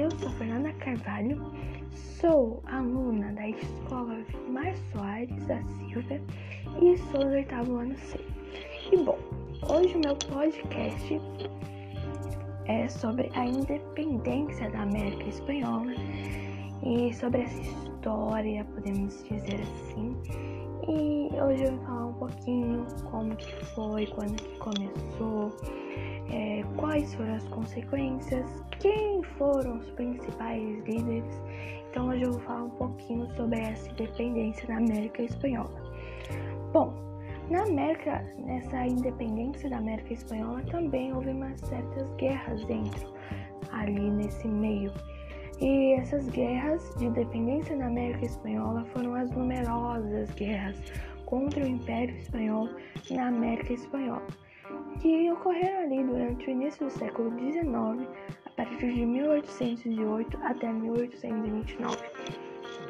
Eu sou Fernanda Carvalho, sou aluna da escola Vilmar Soares da Silva e sou do oitavo ano C. E bom, hoje o meu podcast é sobre a independência da América Espanhola e sobre essa história, podemos dizer assim, e hoje eu vou falar um pouquinho como que foi, quando que começou, é, quais foram as consequências, quem foram os principais líderes. Então hoje eu vou falar um pouquinho sobre essa independência da América Espanhola. Bom, na América, nessa independência da América Espanhola também houve umas certas guerras dentro, ali nesse meio. E essas guerras de independência da América Espanhola foram as numerosas guerras contra o Império Espanhol na América Espanhola, que ocorreram ali durante o início do século XIX, a partir de 1808 até 1829.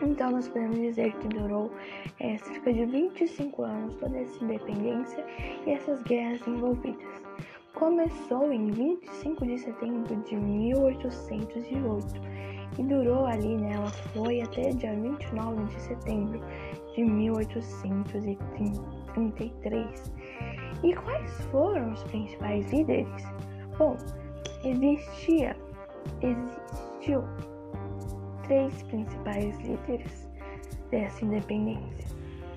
Então, nós podemos dizer que durou é, cerca de 25 anos toda essa independência e essas guerras envolvidas. Começou em 25 de setembro de 1808 e durou ali, né? Ela foi até dia 29 de setembro de 1833. E quais foram os principais líderes? Bom, existia, existiu três principais líderes dessa independência,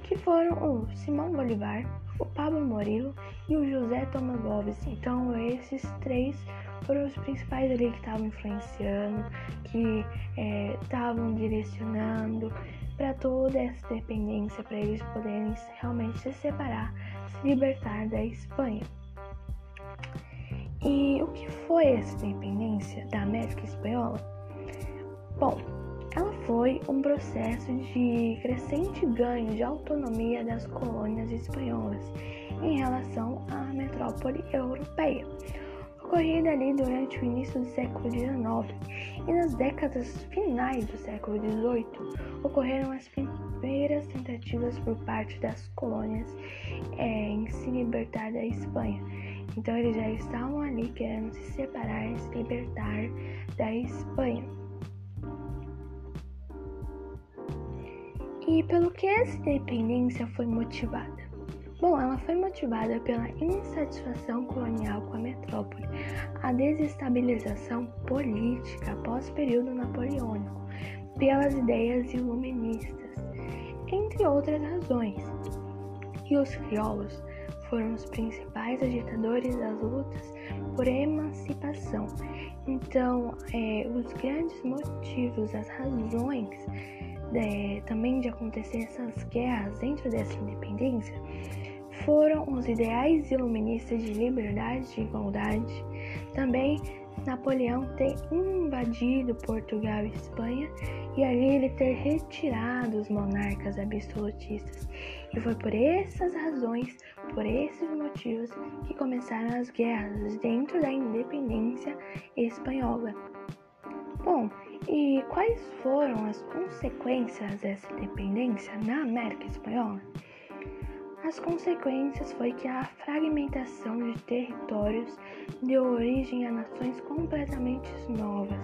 que foram o Simão Bolivar, o Pablo Morillo e o José Thomas Gomes. Então, esses três foram os principais ali que estavam influenciando, que estavam é, direcionando para toda essa dependência, para eles poderem realmente se separar, se libertar da Espanha. E o que foi essa independência da América Espanhola? Bom, ela foi um processo de crescente ganho de autonomia das colônias espanholas em relação à metrópole europeia, ocorrida ali durante o início do século XIX e nas décadas finais do século XVIII ocorreram as primeiras tentativas por parte das colônias é, em se libertar da Espanha. Então eles já estavam ali querendo se separar, se libertar da Espanha. E pelo que essa independência foi motivada? Bom, ela foi motivada pela insatisfação colonial com a metrópole, a desestabilização política após o período napoleônico, pelas ideias iluministas, entre outras razões. E os crioulos foram os principais agitadores das lutas por emancipação. Então, é, os grandes motivos, as razões é, também de acontecer essas guerras dentro dessa independência foram os ideais iluministas de liberdade e igualdade. Também Napoleão ter invadido Portugal e Espanha e ali ele ter retirado os monarcas absolutistas. E foi por essas razões, por esses motivos, que começaram as guerras dentro da independência espanhola. Bom, e quais foram as consequências dessa independência na América Espanhola? As consequências foi que a fragmentação de territórios deu origem a nações completamente novas.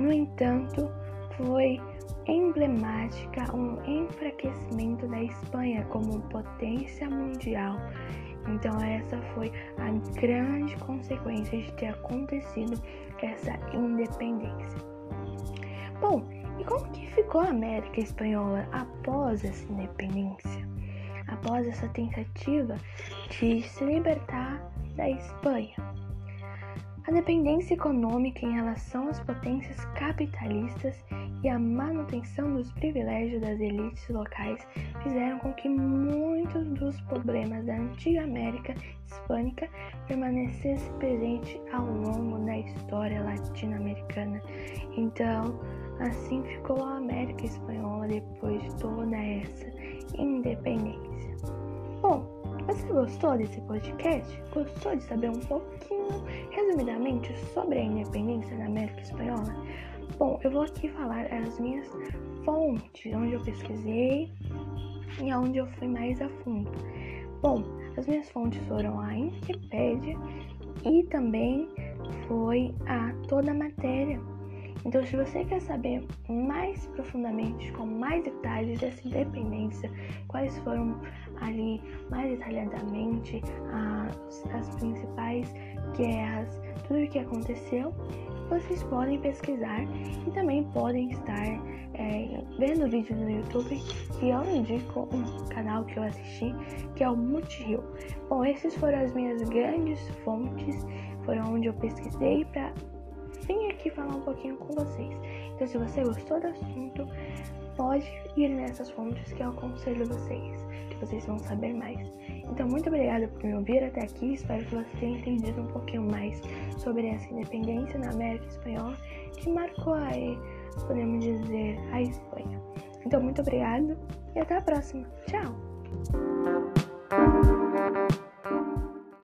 No entanto, foi emblemática um enfraquecimento da Espanha como potência mundial. Então essa foi a grande consequência de ter acontecido essa independência. Bom, e como que ficou a América Espanhola após essa independência? Após essa tentativa de se libertar da Espanha? A dependência econômica em relação às potências capitalistas e a manutenção dos privilégios das elites locais fizeram com que muitos dos problemas da antiga América hispânica permanecessem presentes ao longo da história latino-americana. Então, Assim ficou a América Espanhola depois de toda essa independência. Você gostou desse podcast? Gostou de saber um pouquinho, resumidamente, sobre a independência da América Espanhola? Bom, eu vou aqui falar as minhas fontes, onde eu pesquisei e onde eu fui mais a fundo. Bom, as minhas fontes foram a Wikipedia e também foi a toda a matéria Então, se você quer saber mais profundamente, com mais detalhes dessa independência, quais foram ali mais detalhadamente as, as principais guerras, tudo o que aconteceu, vocês podem pesquisar e também podem estar é, vendo vídeos no YouTube que eu indico um canal que eu assisti que é o Multirio. Bom, essas foram as minhas grandes fontes, foram onde eu pesquisei para vir aqui falar um pouquinho com vocês. Então, se você gostou do assunto, pode ir nessas fontes que eu aconselho vocês, que vocês vão saber mais. Então, muito obrigada por me ouvir até aqui. Espero que você tenha entendido um pouquinho mais sobre essa independência na América Espanhola que marcou aí, podemos dizer, a Espanha. Então, muito obrigado e até a próxima. Tchau!